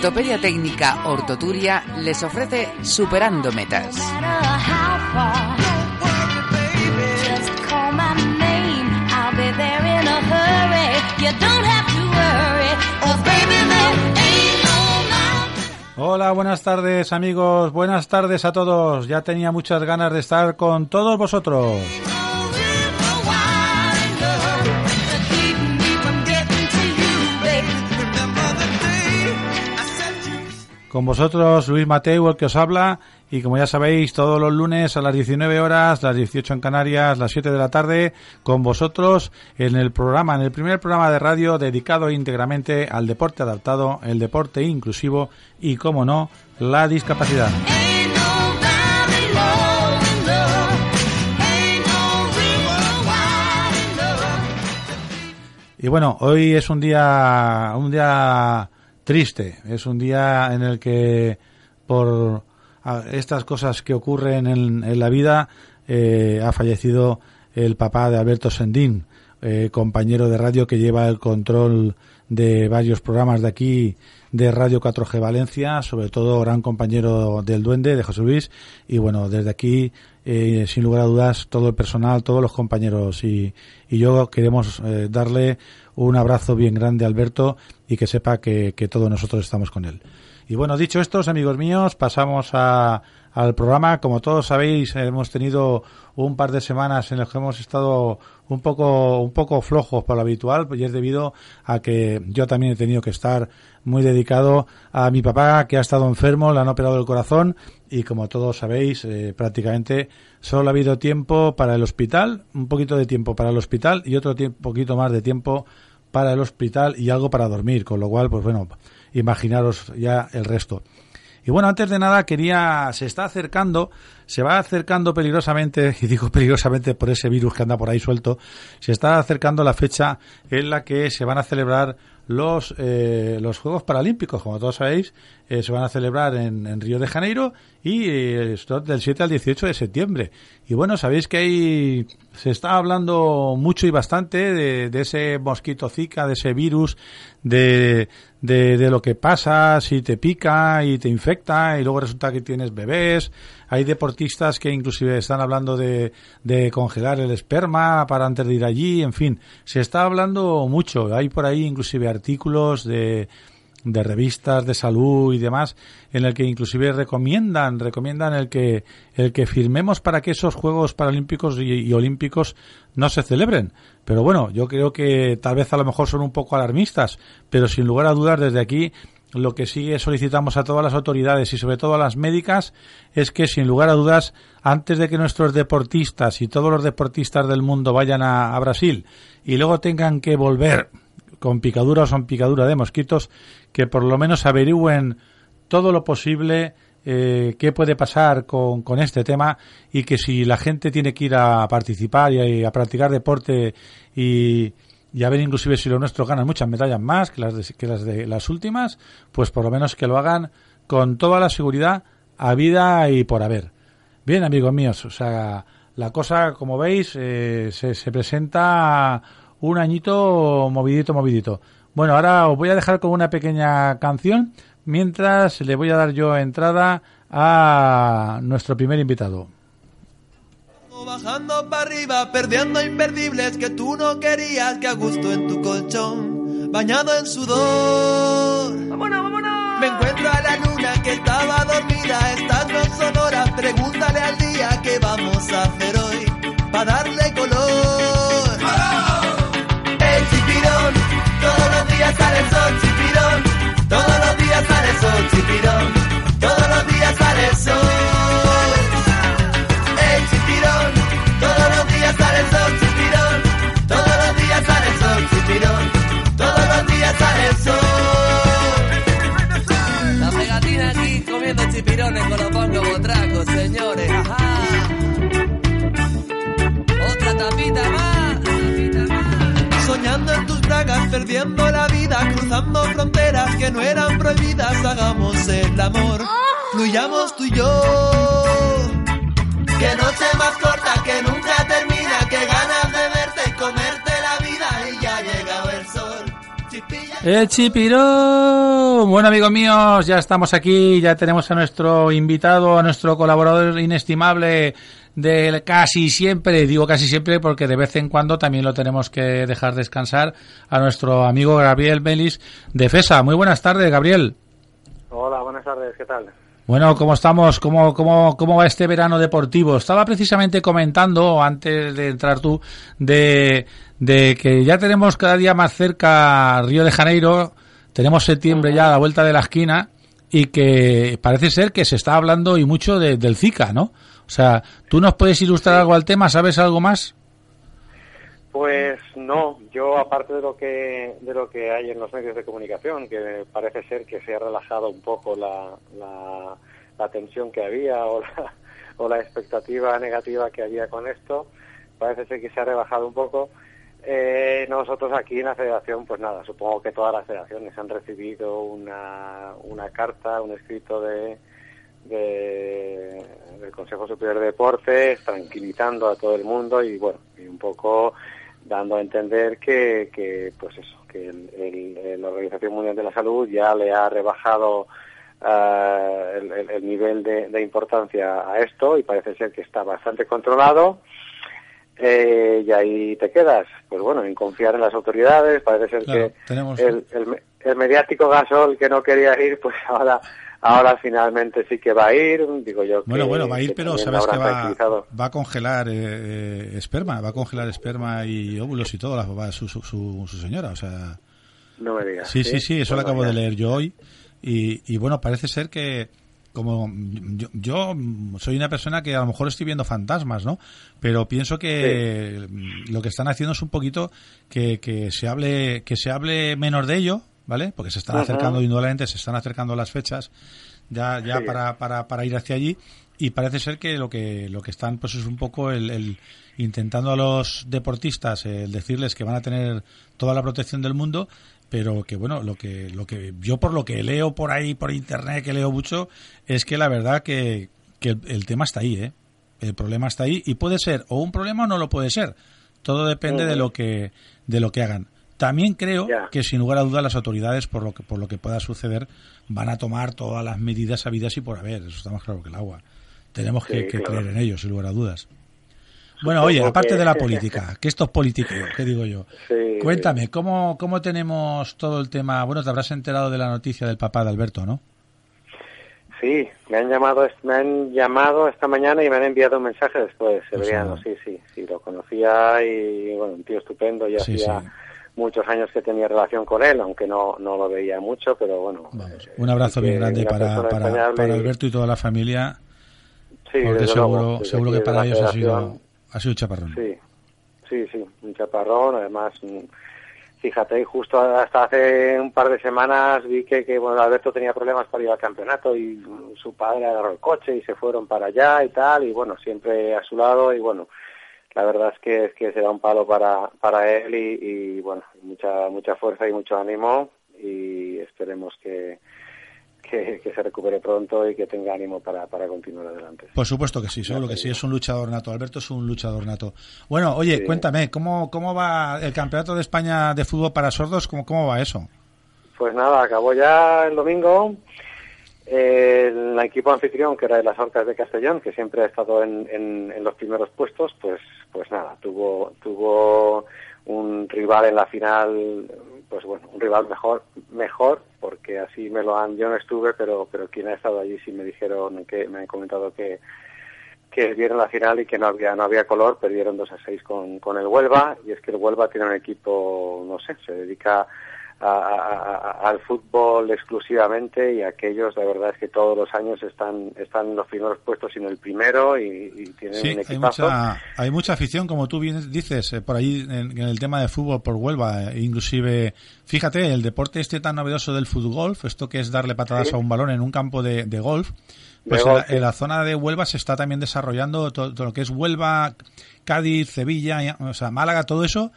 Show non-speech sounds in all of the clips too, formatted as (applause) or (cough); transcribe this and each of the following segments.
Ortopedia Técnica Ortoturia les ofrece Superando Metas. Hola, buenas tardes amigos, buenas tardes a todos. Ya tenía muchas ganas de estar con todos vosotros. Con vosotros Luis Mateo, el que os habla, y como ya sabéis, todos los lunes a las 19 horas, las 18 en Canarias, las 7 de la tarde, con vosotros en el programa, en el primer programa de radio dedicado íntegramente al deporte adaptado, el deporte inclusivo y, como no, la discapacidad. Y bueno, hoy es un día, un día triste, es un día en el que por estas cosas que ocurren en, en la vida eh, ha fallecido el papá de Alberto Sendín, eh, compañero de radio que lleva el control de varios programas de aquí de Radio 4G Valencia, sobre todo gran compañero del Duende, de José Luis, y bueno, desde aquí, eh, sin lugar a dudas, todo el personal, todos los compañeros y, yo queremos eh, darle un abrazo bien grande a Alberto y que sepa que, que todos nosotros estamos con él. Y bueno, dicho esto, amigos míos, pasamos a, al programa. Como todos sabéis, hemos tenido un par de semanas en las que hemos estado un poco, un poco flojos por lo habitual, y es debido a que yo también he tenido que estar muy dedicado a mi papá, que ha estado enfermo, le han operado el corazón, y como todos sabéis, eh, prácticamente solo ha habido tiempo para el hospital, un poquito de tiempo para el hospital y otro poquito más de tiempo para el hospital y algo para dormir, con lo cual, pues bueno, imaginaros ya el resto. Y bueno, antes de nada quería, se está acercando, se va acercando peligrosamente, (laughs) y digo peligrosamente por ese virus que anda por ahí suelto, se está acercando la fecha en la que se van a celebrar los, eh, los Juegos Paralímpicos, como todos sabéis, eh, se van a celebrar en, en Río de Janeiro y eh, del 7 al 18 de septiembre. Y bueno, sabéis que ahí se está hablando mucho y bastante de, de ese mosquito zika, de ese virus, de, de, de lo que pasa si te pica y te infecta y luego resulta que tienes bebés. Hay deportistas que inclusive están hablando de, de congelar el esperma para antes de ir allí. En fin, se está hablando mucho. Hay por ahí inclusive artículos de, de revistas de salud y demás en el que inclusive recomiendan recomiendan el que el que firmemos para que esos juegos paralímpicos y, olímpicos no se celebren. Pero bueno yo creo que tal vez a lo mejor son un poco alarmistas pero sin lugar a dudas desde aquí lo que sí solicitamos a todas las autoridades y sobre todo a las médicas es que sin lugar a dudas antes de que nuestros deportistas y todos los deportistas del mundo vayan a Brasil y luego tengan que volver con picadura o son picadura de mosquitos, que por lo menos averigüen todo lo posible eh, qué puede pasar con, con este tema y que si la gente tiene que ir a participar y a, practicar deporte y, y a ver inclusive si los nuestros ganan muchas medallas más que las de, que las de las últimas, pues por lo menos que lo hagan con toda la seguridad a vida y por haber. Bien, amigos míos, o sea, la cosa, como veis, eh, se, se presenta un añito movidito, movidito. Bueno, ahora os voy a dejar con una pequeña canción mientras le voy a dar yo entrada a nuestro primer invitado. Bajando para arriba, perdiendo imperdibles que tú no querías, que a gusto en tu colchón, bañado en sudor. ¡Vámonos, vámonos! Me encuentro a la luna que estaba dormida, estás no sonora, pregúntale al día qué vamos a hacer hoy, para darle color. Chipirones con los bongos botracos, señores. Ajá. Otra tapita más. Soñando en tus bragas, perdiendo la vida, cruzando fronteras que no eran prohibidas, hagamos el amor, fluyamos tú y yo. Que noche más corta, que nunca termina, que ganas de verte y comerte El chipirón. Bueno, amigos míos, ya estamos aquí, ya tenemos a nuestro invitado, a nuestro colaborador inestimable de casi siempre, digo casi siempre porque de vez en cuando también lo tenemos que dejar descansar, a nuestro amigo Gabriel Melis de FESA. Muy buenas tardes, Gabriel. Hola, buenas tardes, ¿qué tal? Bueno, ¿cómo estamos? ¿Cómo, cómo, ¿Cómo va este verano deportivo? Estaba precisamente comentando, antes de entrar tú, de, de que ya tenemos cada día más cerca Río de Janeiro, tenemos septiembre ya a la vuelta de la esquina y que parece ser que se está hablando y mucho de- del Zika, ¿no? O sea, ¿tú nos puedes ilustrar algo al tema? ¿Sabes algo más? Pues no, yo aparte de lo que de lo que hay en los medios de comunicación, que parece ser que se ha relajado un poco la, la, la tensión que había o la, o la expectativa negativa que había con esto, parece ser que se ha rebajado un poco. Eh, nosotros aquí en la federación, pues nada, supongo que todas las federaciones han recibido una, una carta, un escrito de, de- del Consejo Superior de Deportes, tranquilizando a todo el mundo y bueno, y un poco dando a entender que, que pues eso, que el- el- la Organización Mundial de la Salud ya le ha rebajado ah, el, el- el nivel de, de importancia a esto y parece ser que está bastante controlado. Eh, y ahí te quedas, pues bueno, en confiar en las autoridades, parece ser Claro, que tenemos- el, el mediático Gasol que no quería ir, pues (laughs) ahora ahora finalmente sí que va a ir, digo yo que Bueno, bueno, va a ir, pero sabes que va, va a congelar eh, eh, esperma, va a congelar esperma y óvulos y todo, la, va su, su, su, su señora, o sea... No me digas. Sí, sí, sí, eso lo acabo de leer yo hoy. Y, y bueno, parece ser que como yo, yo soy una persona que a lo mejor estoy viendo fantasmas, ¿no? Pero pienso que lo que están haciendo es un poquito que, que se hable que se hable menos de ello, ¿vale? Porque se están Ujú. acercando indudablemente, se están acercando las fechas ya ya Sí. para, para, para ir hacia allí y parece ser que lo que lo que están pues es un poco el, el intentando a los deportistas eh, el decirles que van a tener toda la protección del mundo pero que bueno lo que lo que yo por lo que leo por ahí por internet que leo mucho es que la verdad que, que el, el tema está ahí eh el problema está ahí y puede ser o un problema o no lo puede ser todo depende de lo que de lo que hagan también creo Ya. que sin lugar a dudas las autoridades por lo que por lo que pueda suceder van a tomar todas las medidas habidas y por haber eso está más claro que el agua tenemos que, Sí, que claro. creer en ellos sin lugar a dudas bueno, Supongo oye, aparte que- de la política, que esto es politiqueo, ¿qué digo yo? Sí. Cuéntame, ¿cómo, ¿cómo tenemos todo el tema? Bueno, te habrás enterado de la noticia del papá de Alberto, ¿no? Sí, me han llamado, me han llamado esta mañana y me han enviado un mensaje después, Pues Severiano, nada. sí, sí, sí, lo conocía y bueno, un tío estupendo, ya Sí, hacía sí. Muchos años que tenía relación con él, aunque no, no lo veía mucho, pero bueno. Vamos, eh, un abrazo bien grande para, para, para Alberto y toda la familia, Sí, porque seguro, luego, seguro que para ellos ha sido, ha sido un chaparrón. Sí, sí, sí, un chaparrón, además, mm, fíjate, justo hasta hace un par de semanas vi que, que bueno, Alberto tenía problemas para ir al campeonato y mm, su padre agarró el coche y se fueron para allá y tal, y bueno, siempre a su lado y bueno, la verdad es que, es que será un palo para, para él y, y, bueno, mucha, mucha fuerza y mucho ánimo y esperemos que, que, que se recupere pronto y que tenga ánimo para, para continuar adelante. Por supuesto que sí, seguro que sí, es un luchador nato. Alberto es un luchador nato. Bueno, oye, Sí. cuéntame, ¿cómo, ¿cómo va el Campeonato de España de Fútbol para Sordos? ¿Cómo, cómo va eso? Pues nada, acabó ya el domingo. El equipo anfitrión, que era de las Orcas de Castellón, que siempre ha estado en, en- en los primeros puestos, pues, pues nada, tuvo, tuvo un rival en la final, pues bueno, un rival mejor, mejor, porque así me lo han, yo no estuve, pero, pero quien ha estado allí sí me dijeron que, me han comentado que, que vieron la final y que no había no había color, perdieron 2 a 6 con, con el Huelva, y es que el Huelva tiene un equipo, no sé, se dedica a- al fútbol exclusivamente y aquellos, la verdad es que todos los años están, están en los primeros puestos y en el primero y, y tienen Sí, un hay mucha, hay mucha afición, como tú bien dices, eh, por ahí en, en el tema de fútbol por Huelva. eh, inclusive, fíjate, el deporte este tan novedoso del fútbol golf, esto que es darle patadas Sí. a un balón en un campo de, de golf, pues en, la, en la zona de Huelva se está también desarrollando todo, todo lo que es Huelva, Cádiz, Sevilla, o sea, Málaga, todo eso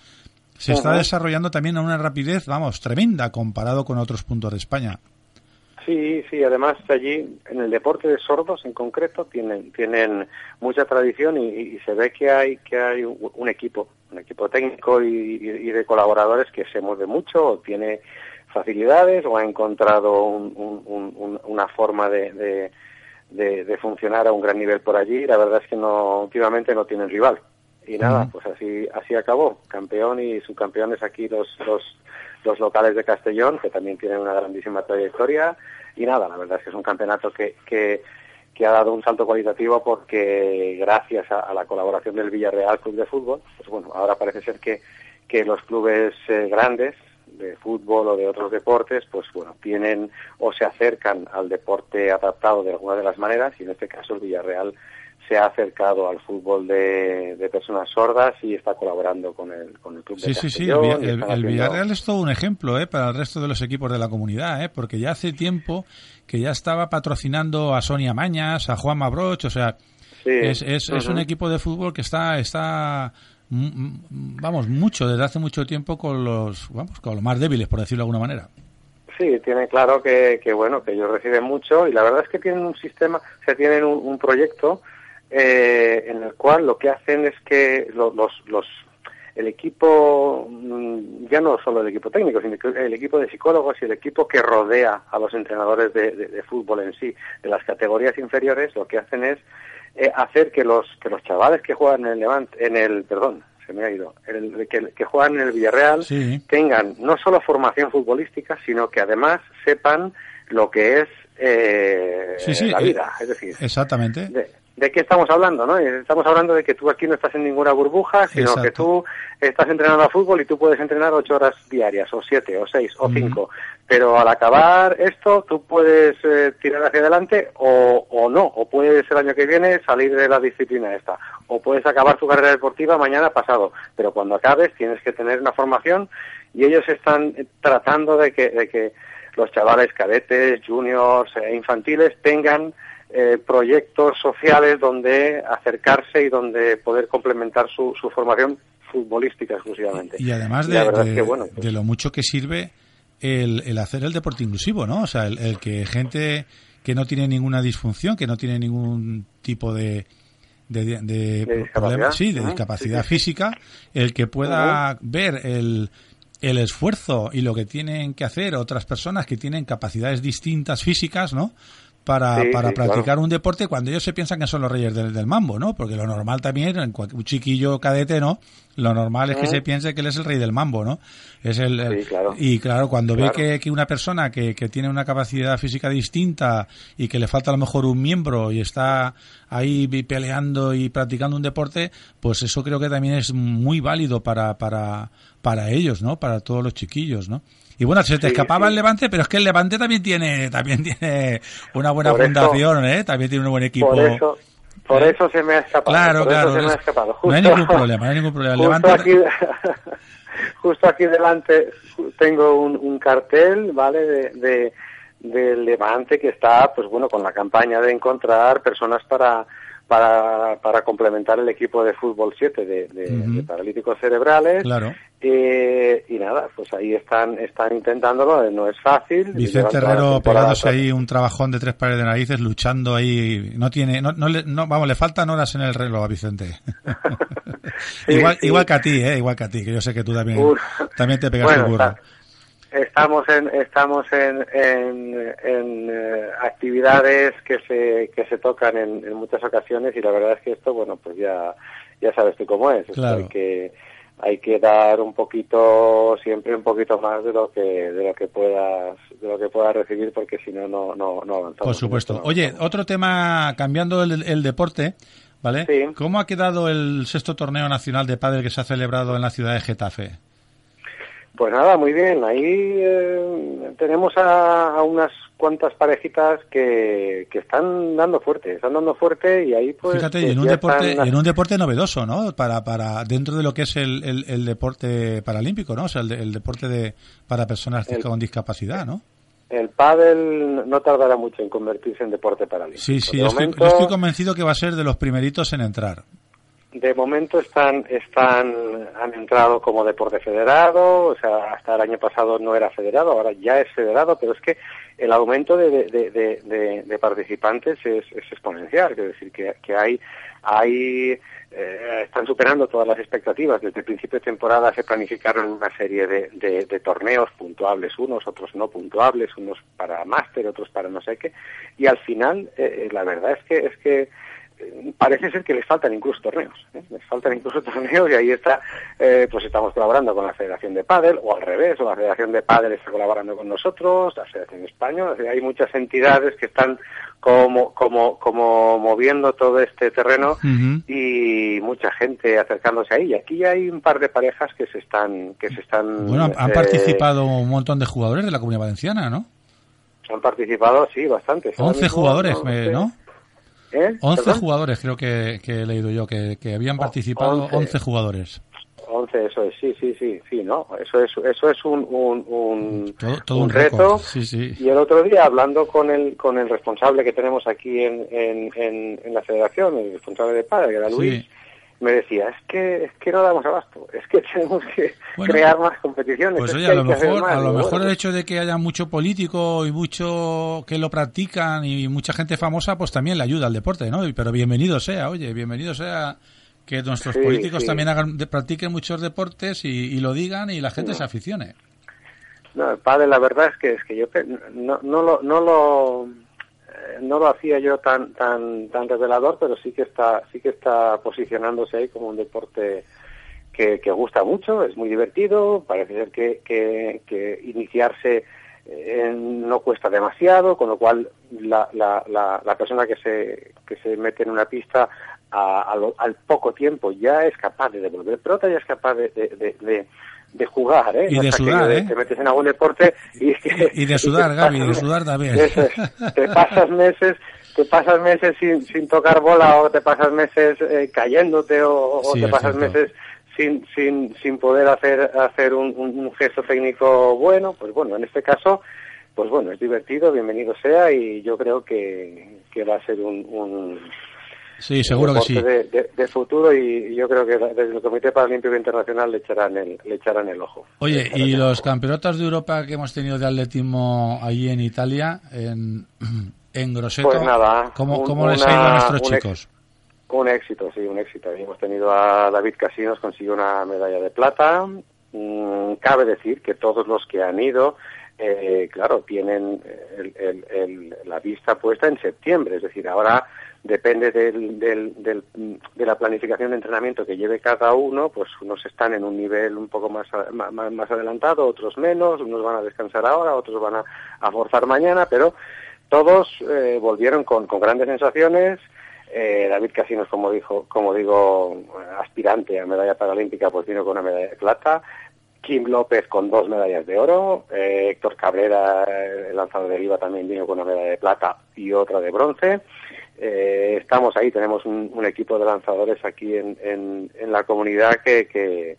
se está desarrollando también a una rapidez, vamos, tremenda comparado con otros puntos de España. Sí, sí, además allí en el deporte de sordos en concreto tienen tienen mucha tradición y, y se ve que hay que hay un, un equipo, un equipo técnico y, de colaboradores que se mueve mucho o tiene facilidades o ha encontrado un- un- un- un- una forma de, de, de- de funcionar a un gran nivel por allí la verdad es que no últimamente no tienen rival. Y nada, pues así así acabó, campeón y subcampeones aquí los los los locales de Castellón, que también tienen una grandísima trayectoria. Y nada, la verdad es que es un campeonato que, que, que ha dado un salto cualitativo porque gracias a, a la colaboración del Villarreal Club de Fútbol, pues bueno, ahora parece ser que, que los clubes eh, grandes de fútbol o de otros deportes, pues bueno, tienen o se acercan al deporte adaptado de alguna de las maneras, y en este caso el Villarreal se ha acercado al fútbol de, de personas sordas y está colaborando con el, con el club de Sí, sí, sí. El, el- el haciendo- Villarreal es todo un ejemplo ¿eh? para el resto de los equipos de la comunidad, ¿eh? porque ya hace tiempo que ya estaba patrocinando a Sonia Mañas, a Juan Mabroch, o sea, Sí. es, es, es un equipo de fútbol que está, está vamos, mucho, desde hace mucho tiempo con los, vamos, con los más débiles, por decirlo de alguna manera. Sí, tiene claro que, que bueno que ellos reciben mucho y la verdad es que tienen un sistema, o sea, tienen un, un proyecto eh, en el cual lo que hacen es que lo- los, los el equipo mm, ya no solo el equipo técnico, sino el equipo de psicólogos y el equipo que rodea a los entrenadores de, de- de fútbol en sí, de las categorías inferiores, lo que hacen es eh, hacer que los que los chavales que juegan en el Levante, en el perdón, se me ha ido, el, que, que juegan en el Villarreal Sí. tengan no solo formación futbolística, sino que además sepan lo que es eh, Sí, sí, la eh, vida. Es decir, Exactamente. de, de qué estamos hablando? ¿no? Estamos hablando de que tú aquí no estás en ninguna burbuja, sino Exacto. que tú estás entrenando a fútbol y tú puedes entrenar ocho horas diarias, o siete, o seis, o cinco. Pero al acabar esto, tú puedes eh, tirar hacia adelante o, o no, o puedes el año que viene salir de la disciplina esta, o puedes acabar tu carrera deportiva mañana pasado. Pero cuando acabes tienes que tener una formación y ellos están eh, tratando de que, de que los chavales cadetes, juniors e infantiles tengan eh, proyectos sociales donde acercarse y donde poder complementar su, su formación futbolística exclusivamente. Y además de, la verdad de- es que, bueno, pues, de lo mucho que sirve el, el hacer el deporte inclusivo, ¿no? O sea, el, el que gente que no tiene ninguna disfunción, que no tiene ningún tipo de de, de- problema, sí, de discapacidad sí, sí. física, el que pueda ver el, el esfuerzo y lo que tienen que hacer otras personas que tienen capacidades distintas físicas, ¿no? Para, Sí, para sí, practicar claro. un deporte cuando ellos se piensan que son los reyes del, del mambo, ¿no? Porque lo normal también, en un chiquillo cadete, ¿no? Lo normal es que se piense que él es el rey del mambo, ¿no? Es el, el- Sí, claro. Y claro, cuando Claro. ve que, que una persona que, que tiene una capacidad física distinta y que le falta a lo mejor un miembro y está ahí peleando y practicando un deporte, pues eso creo que también es muy válido para, para, para ellos, ¿no? Para todos los chiquillos, ¿no? Y bueno, se te Sí, escapaba sí. el Levante, pero es que el Levante también tiene, también tiene una buena Por eso- fundación, ¿eh? También tiene un buen equipo. por eso, por ¿Eh? eso se me ha escapado. Claro, por claro. Eso se me ha es- escapado. no hay ningún problema, no hay ningún problema. El Justo Levante, aquí, (laughs) justo aquí delante tengo un, un cartel, ¿vale? De, de, del Levante que está, pues bueno, con la campaña de encontrar personas para para, para complementar el equipo de fútbol 7 de, de- Ujú. de paralíticos cerebrales. Claro. Eh, y nada, pues ahí están están intentándolo, eh, no es fácil. Vicente Herrero pegándose tras- ahí un trabajón de tres pares de narices, luchando ahí. No tiene, no, no, le- no, vamos, le faltan horas en el reloj a Vicente. (laughs) Sí, igual, sí. igual que a ti, eh, igual que a ti, que yo sé que tú también, Uf. también te pegas Bueno, el burro. está- estamos en estamos en, en, en, eh, actividades que se que se tocan en, en muchas ocasiones y la verdad es que esto bueno pues ya ya sabes tú cómo es Esto Claro. hay que hay que dar un poquito siempre un poquito más de lo que de lo que puedas de lo que puedas recibir porque si no no no no avanzamos Por supuesto. Oye, otro tema, cambiando el, el deporte, ¿vale? Sí. ¿Cómo ha quedado el sexto torneo nacional de pádel que se ha celebrado en la ciudad de Getafe? Pues nada, muy bien. Ahí eh, tenemos a, a unas cuantas parejitas que, que están dando fuerte, están dando fuerte y ahí pues... Fíjate, y pues en un deporte, están- en un deporte novedoso, ¿no? Para, para dentro de lo que es el, el, el deporte paralímpico, ¿no? O sea, el, de- el deporte de para personas El- con discapacidad, ¿no? El pádel no tardará mucho en convertirse en deporte paralímpico. Sí, sí, de estoy, momento, yo estoy convencido que va a ser de los primeritos en entrar. De momento están, están, han entrado como deporte federado, o sea, hasta el año pasado no era federado, ahora ya es federado, pero es que el aumento de, participantes es, exponencial, es decir, que, hay, hay eh, están superando todas las expectativas. Desde el principio de temporada se planificaron una serie de, torneos puntuables, unos, otros no puntuables, unos para máster, otros para no sé qué, y al final eh, la verdad es que es que eh, parece ser que les faltan incluso torneos, ¿eh? les faltan incluso (laughs) torneos y ahí está, eh, pues estamos colaborando con la Federación de Pádel o al revés, o la Federación de Pádel está colaborando con nosotros, la Federación Española, hay muchas entidades que están como como como moviendo todo este terreno y mucha gente acercándose ahí. Y aquí hay un par de parejas que se están que se están Bueno, han, eh, participado un montón de jugadores de la Comunidad Valenciana, ¿no? han participado, sí, bastantes. Ahora 11 mismo, jugadores. ¿no? ¿Eh? 11 ¿Perdón? jugadores creo que, que he leído yo, que, que habían Oh, participado 11. 11 jugadores. 11, eso es, sí, sí, sí, sí, ¿no? Eso es, eso es un, un, un, Todo, todo un un reto. Sí, sí. Y el otro día, hablando con el, con el responsable que tenemos aquí en, en, en, en la federación, el responsable de padre, que era Luis, Sí. Me decía, es que, es que no damos abasto, es que (laughs) tenemos que Bueno, crear más competiciones. Pues es oye, a lo mejor, más". a lo Digo, mejor bueno, el hecho de que haya mucho político y mucho que lo practican y mucha gente famosa, pues también le ayuda al deporte, ¿no? Pero bienvenido sea, oye, bienvenido sea que nuestros Sí, políticos sí. también hagan, practiquen muchos deportes y, y lo digan y la gente se aficione. No, el pádel, la verdad es que es que yo no, no lo no lo no lo hacía yo tan tan tan revelador, pero sí que está sí que está posicionándose ahí como un deporte que, que gusta mucho, es muy divertido, parece ser que, que, iniciarse eh, no cuesta demasiado, con lo cual la, la, la, la persona que se, que se mete en una pista a- al poco tiempo ya es capaz de devolver pelota, ya es capaz de, de, de- de jugar, ¿eh? Y de sudar, de ¿eh? Te metes en algún deporte y... (laughs) Y de y sudar, Gaby, de pasas- sudar también. Eso es. Te pasas meses te pasas meses sin, sin tocar bola o te pasas meses eh, cayéndote o, te pasas cierto. meses sin, sin, sin poder hacer, hacer un, un- un gesto técnico bueno, pues bueno, en este caso, pues bueno, es divertido, bienvenido sea y yo creo que, que va a ser un, un Sí, seguro que sí. de, de- de futuro y yo creo que desde el Comité Paralímpico Internacional le echarán el, le echarán el ojo. Oye, y los ojo. campeonatos de Europa que hemos tenido de atletismo allí en Italia, en, (clears throat) en Grosseto, Pues nada, ¿cómo, un- cómo les ha una- ido a nuestros un chicos? Un éxito, sí, un éxito. Hemos tenido a David Casinos, consiguió una medalla de plata. Mm, cabe decir que todos los que han ido, eh, claro, tienen el- el- el- la vista puesta en septiembre, es decir, ahora depende del, del- de la planificación de entrenamiento que lleve cada uno, pues unos están en un nivel un poco más, más adelantado, otros menos, unos van a descansar ahora, otros van a, forzar mañana, pero todos eh, volvieron con, grandes sensaciones. Eh, David Casinos, como dijo, como digo, aspirante a medalla paralímpica, pues vino con una medalla de plata. Kim López con dos medallas de oro. Eh, Héctor Cabrera, el lanzador de Riva, también vino con una medalla de plata y otra de bronce. Eh, estamos ahí, tenemos un, un equipo de lanzadores aquí en, en, en la comunidad que, que,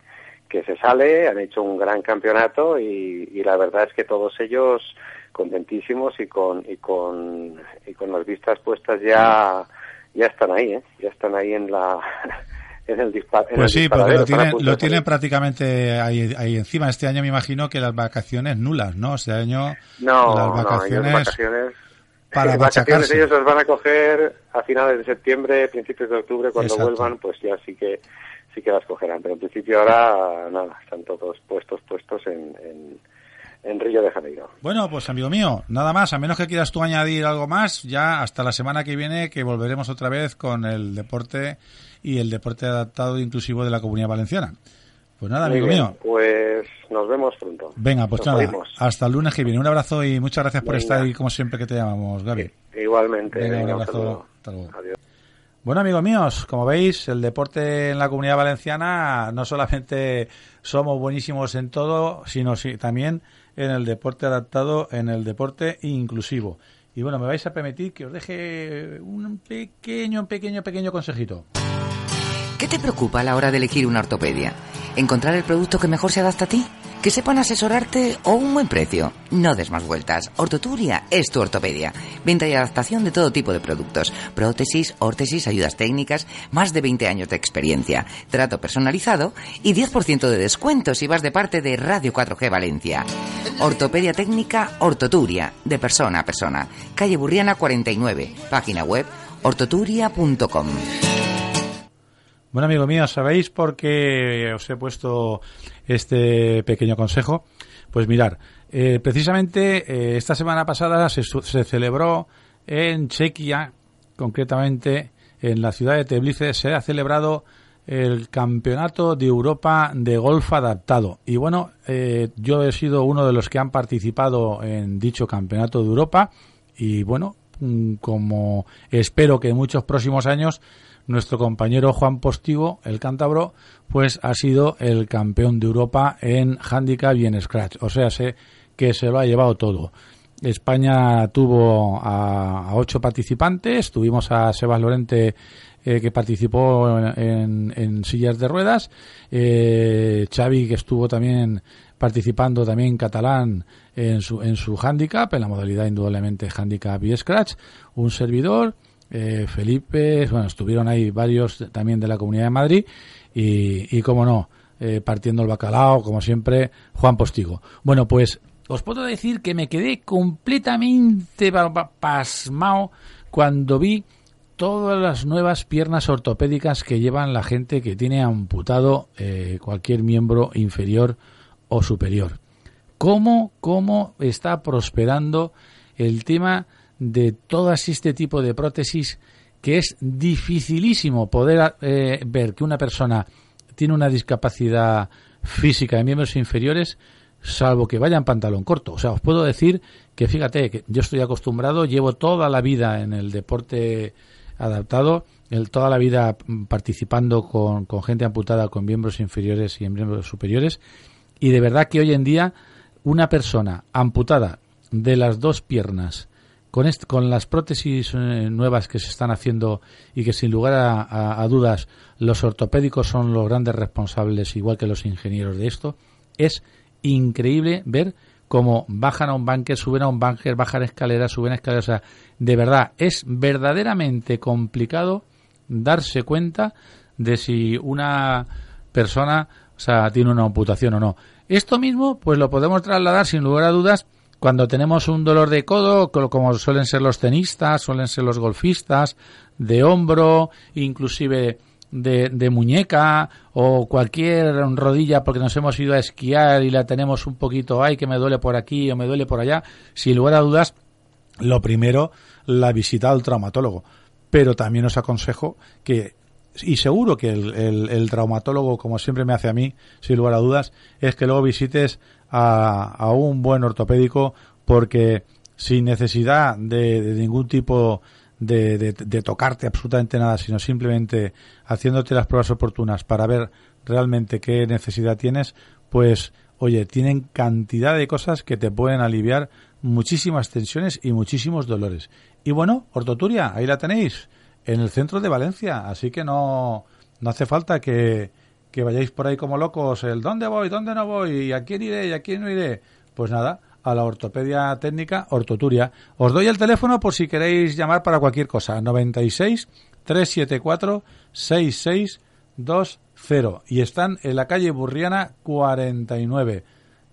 que se sale, han hecho un gran campeonato y, y la verdad es que todos ellos contentísimos y con y con y con las vistas puestas ya ya están ahí, ¿eh? ya están ahí en la (laughs) en el disparo. Pues sí, porque lo tienen, lo tienen prácticamente ahí, ahí encima. Este año me imagino que las vacaciones nulas, ¿no? Este año no, las no, vacaciones, vacaciones para vacaciones ellos las van a coger a finales de septiembre, principios de octubre, cuando Exacto. vuelvan, pues ya sí que sí que las cogerán. Pero en principio ahora nada, están todos puestos puestos en, en, en Río de Janeiro. Bueno, pues amigo mío, nada más, a menos que quieras tú añadir algo más, ya hasta la semana que viene que volveremos otra vez con el deporte y el deporte adaptado e inclusivo de la Comunidad Valenciana. Pues nada, Muy amigo bien, mío. Pues nos vemos pronto. Venga, pues Nos nada, oímos. hasta el lunes que viene. Un abrazo y muchas gracias por Venga. estar ahí como siempre que te llamamos, Gaby. Igualmente. Venga, un abrazo. saludo. Hasta luego. Adiós. Bueno, amigos míos, como veis, el deporte en la comunidad valenciana no solamente somos buenísimos en todo, sino si- también en el deporte adaptado, en el deporte inclusivo. Y bueno, me vais a permitir que os deje un pequeño, pequeño, pequeño consejito. ¿Qué te preocupa a la hora de elegir una ortopedia? ¿Encontrar el producto que mejor se adapta a ti? ¿Que sepan asesorarte o un buen precio? No des más vueltas. Ortoturia es tu ortopedia. Venta y adaptación de todo tipo de productos. Prótesis, órtesis, ayudas técnicas, más de 20 años de experiencia. Trato personalizado y 10% de descuento si vas de parte de Radio 4G Valencia. Ortopedia técnica Ortoturia, de persona a persona. Calle Burriana 49. Página web ortoturia.com. Bueno, amigo mío, ¿sabéis por qué os he puesto este pequeño consejo? Pues mirar, eh, precisamente eh, esta semana pasada se, se celebró en Chequia, concretamente en la ciudad de Teblice, se ha celebrado el Campeonato de Europa de Golf Adaptado. Y bueno, eh, yo he sido uno de los que han participado en dicho Campeonato de Europa y bueno, como espero que en muchos próximos años nuestro compañero Juan Postigo, el cántabro, pues ha sido el campeón de Europa en handicap y en scratch. O sea, sé que se lo ha llevado todo. España tuvo a, a ocho participantes, tuvimos a Sebas Lorente eh, que participó en, en sillas de ruedas, eh, Xavi que estuvo también participando también catalán en su, en su handicap, en la modalidad indudablemente handicap y scratch, un servidor, eh, Felipe, bueno, estuvieron ahí varios también de la Comunidad de Madrid y, y como no, eh, partiendo el bacalao, como siempre, Juan Postigo. Bueno, pues os puedo decir que me quedé completamente pa- pa- pasmao cuando vi todas las nuevas piernas ortopédicas que llevan la gente que tiene amputado eh, cualquier miembro inferior o superior. ¿Cómo, cómo está prosperando el tema de todas este tipo de prótesis que es dificilísimo poder eh, ver que una persona tiene una discapacidad física de miembros inferiores salvo que vaya en pantalón corto. O sea, os puedo decir que fíjate que yo estoy acostumbrado, llevo toda la vida en el deporte adaptado, toda la vida participando con, con gente amputada con miembros inferiores y miembros superiores y de verdad que hoy en día una persona amputada de las dos piernas con, con las prótesis eh, nuevas que se están haciendo y que sin lugar a, a- a dudas los ortopédicos son los grandes responsables, igual que los ingenieros de esto, es increíble ver cómo bajan a un banker, suben a un banker, bajan escaleras, suben escaleras. O sea, de verdad, es verdaderamente complicado darse cuenta de si una persona sea, tiene una amputación o no. Esto mismo, pues lo podemos trasladar sin lugar a dudas cuando tenemos un dolor de codo, co- como suelen ser los tenistas, suelen ser los golfistas, de hombro, inclusive de, de muñeca o cualquier rodilla porque nos hemos ido a esquiar y la tenemos un poquito, ay, que me duele por aquí o me duele por allá. Sin lugar a dudas, lo primero, la visita al traumatólogo. Pero también os aconsejo que, y seguro que el, el- traumatólogo, como siempre me hace a mí, sin lugar a dudas, es que luego visites a, a un buen ortopédico porque sin necesidad de, de ningún tipo de, de- de tocarte absolutamente nada, sino simplemente haciéndote las pruebas oportunas para ver realmente qué necesidad tienes, pues oye, tienen cantidad de cosas que te pueden aliviar muchísimas tensiones y muchísimos dolores. Y bueno, Ortoturia, ahí la tenéis, en el centro de Valencia, así que no, no hace falta que, que vayáis por ahí como locos, el dónde voy, dónde no voy, y a quién iré, y a quién no iré. Pues nada, a la ortopedia técnica Ortoturia. Os doy el teléfono por si queréis llamar para cualquier cosa. 96 374 6620 y están en la calle Burriana 49.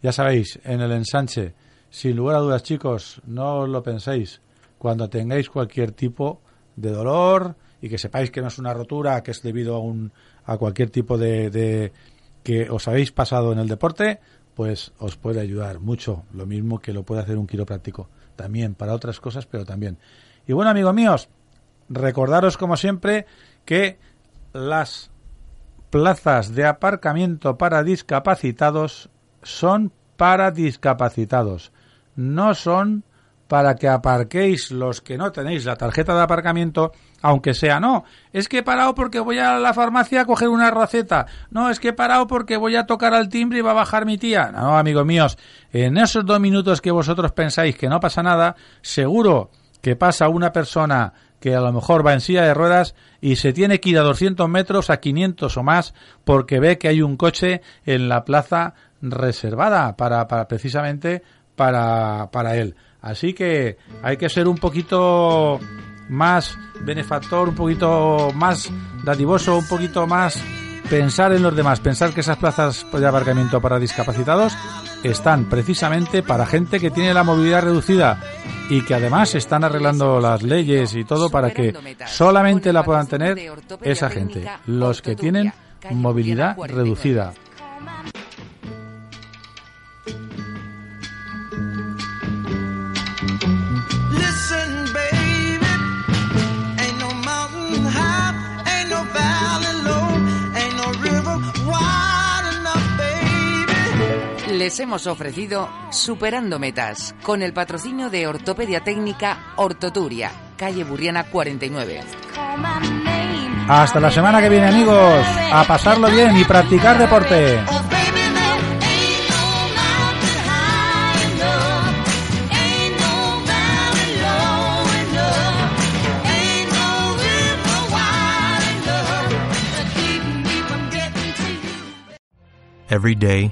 Ya sabéis, en el ensanche. Sin lugar a dudas, chicos, no os lo penséis. Cuando tengáis cualquier tipo de dolor y que sepáis que no es una rotura, que es debido a, un, a cualquier tipo de, de que os habéis pasado en el deporte, pues os puede ayudar mucho. Lo mismo que lo puede hacer un quiropráctico. También para otras cosas, pero también. Y bueno, amigos míos, recordaros como siempre que las plazas de aparcamiento para discapacitados son para discapacitados, no son para que aparquéis los que no tenéis la tarjeta de aparcamiento, aunque sea no. Es que he parado porque voy a la farmacia a coger una receta. No, es que he parado porque voy a tocar al timbre y va a bajar mi tía. No, amigos míos, en esos dos minutos que vosotros pensáis que no pasa nada, seguro que pasa una persona que a lo mejor va en silla de ruedas y se tiene que ir a 200 metros, a 500 o más, porque ve que hay un coche en la plaza reservada para, para precisamente para, para él. Así que hay que ser un poquito más benefactor, un poquito más dadivoso, un poquito más pensar en los demás, pensar que esas plazas de aparcamiento para discapacitados están precisamente para gente que tiene la movilidad reducida y que además están arreglando las leyes y todo para que solamente la puedan tener esa gente, los que tienen movilidad reducida. Les hemos ofrecido Superando Metas con el patrocinio de Ortopedia Técnica Ortoturia, calle Burriana 49. Hasta la semana que viene amigos, a pasarlo bien y practicar deporte. Every day,